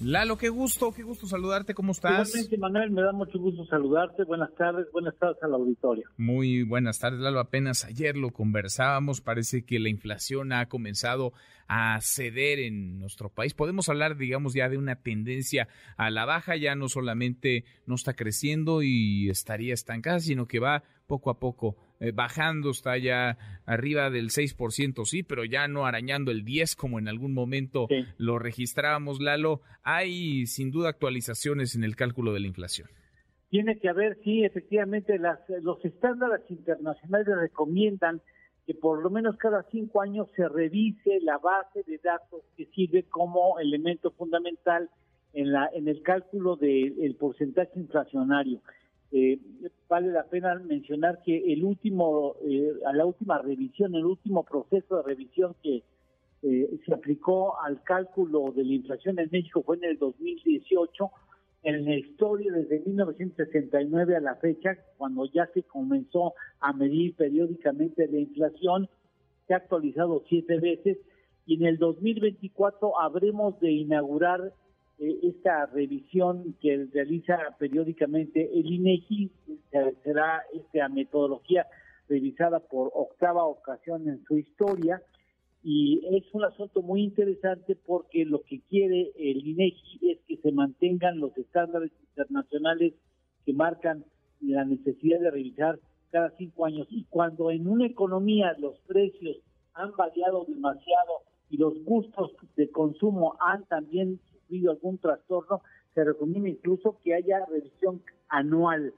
Lalo, qué gusto, qué gusto saludarte, ¿cómo estás? Igualmente, Manuel, me da mucho gusto saludarte. Buenas tardes, buenas tardes al auditorio. Muy buenas tardes, Lalo. Apenas ayer lo conversábamos, parece que la inflación ha comenzado a ceder en nuestro país. Podemos hablar, digamos, ya de una tendencia a la baja, ya no solamente no está creciendo y estaría estancada, sino que va poco a poco eh, bajando, está ya arriba del 6%, sí, pero ya no arañando el 10 como en algún momento lo registrábamos, Lalo. Hay sin duda actualizaciones en el cálculo de la inflación. Tiene que haber, sí, efectivamente, las, los estándares internacionales recomiendan que por lo menos cada cinco años se revise la base de datos que sirve como elemento fundamental en, la, en el cálculo del porcentaje inflacionario. Eh, vale la pena mencionar que el último, eh, a la última revisión, el último proceso de revisión que eh, se aplicó al cálculo de la inflación en México fue en el 2018. En la historia desde 1969 a la fecha, cuando ya se comenzó a medir periódicamente la inflación, se ha actualizado siete veces y en el 2024 habremos de inaugurar eh, esta revisión que realiza periódicamente el INEGI será esta metodología revisada por octava ocasión en su historia. Y es un asunto muy interesante porque lo que quiere el INEGI es que se mantengan los estándares internacionales que marcan la necesidad de revisar cada cinco años. Y cuando en una economía los precios han variado demasiado y los gustos de consumo han también algún trastorno, se recomienda incluso que haya revisión anual.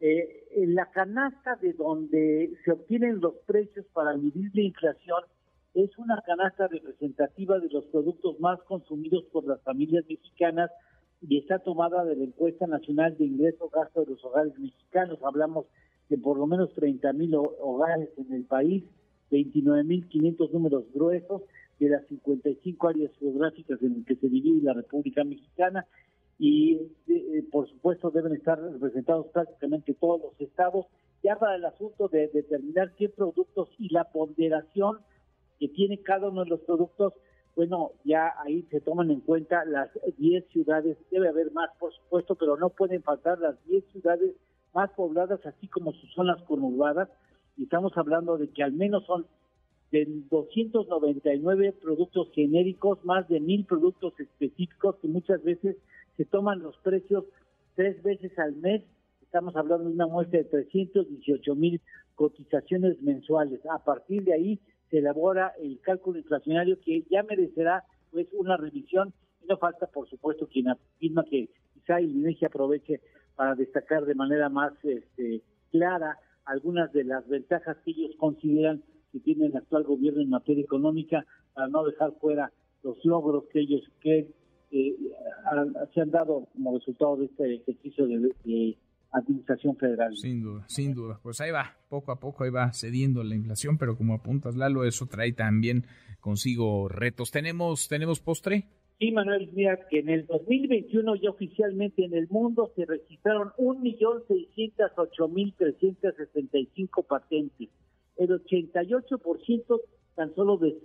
Eh, la canasta de donde se obtienen los precios para medir la inflación es una canasta representativa de los productos más consumidos por las familias mexicanas y está tomada de la encuesta nacional de ingreso gasto de los hogares mexicanos. Hablamos de por lo menos 30 mil hogares en el país, 29 mil 500 números gruesos de las 55 áreas geográficas en las que se divide la República Mexicana y eh, por supuesto deben estar representados prácticamente todos los estados. Ya para el asunto de determinar qué productos y la ponderación que tiene cada uno de los productos, bueno, ya ahí se toman en cuenta las 10 ciudades, debe haber más por supuesto, pero no pueden faltar las 10 ciudades más pobladas, así como sus zonas conurbadas, y estamos hablando de que al menos son de 299 productos genéricos, más de mil productos específicos que muchas veces se toman los precios tres veces al mes. Estamos hablando de una muestra de 318 mil cotizaciones mensuales. A partir de ahí se elabora el cálculo inflacionario que ya merecerá pues una revisión y no falta por supuesto quien afirma que quizá el INEGI aproveche para destacar de manera más este, clara algunas de las ventajas que ellos consideran que tiene el actual gobierno en materia económica para no dejar fuera los logros que ellos que eh, se han dado como resultado de este ejercicio de, administración federal. Sin duda, sin duda. Pues ahí va, poco a poco ahí va cediendo la inflación, pero como apuntas Lalo, eso trae también consigo retos. ¿Tenemos, tenemos postre? Sí, Manuel, mira que en el 2021 ya oficialmente en el mundo se registraron 1.608.365 patentes el 88% tan solo de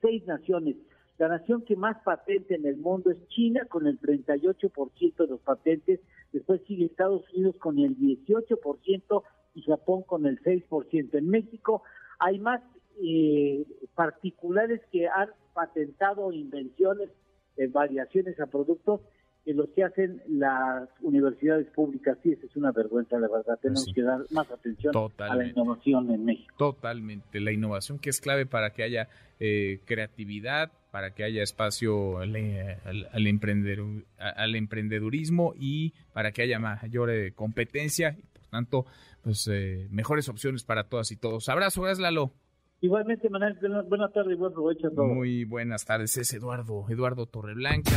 seis naciones. La nación que más patente en el mundo es China con el 38% de los patentes, después sigue Estados Unidos con el 18% y Japón con el 6%. En México hay más eh, particulares que han patentado invenciones, eh, variaciones a productos que los que hacen las universidades públicas. Sí, eso es una vergüenza, la verdad. Tenemos que dar más atención a la innovación en México. Totalmente. La innovación que es clave para que haya eh, creatividad, para que haya espacio al, al, emprender, al emprendedurismo y para que haya mayor eh, competencia y, por tanto, pues eh, mejores opciones para todas y todos. Abrazo, gracias, Lalo. Igualmente, Manuel, buenas tardes y buen provecho a todos. Muy buenas tardes, es Eduardo, Eduardo Torreblanca.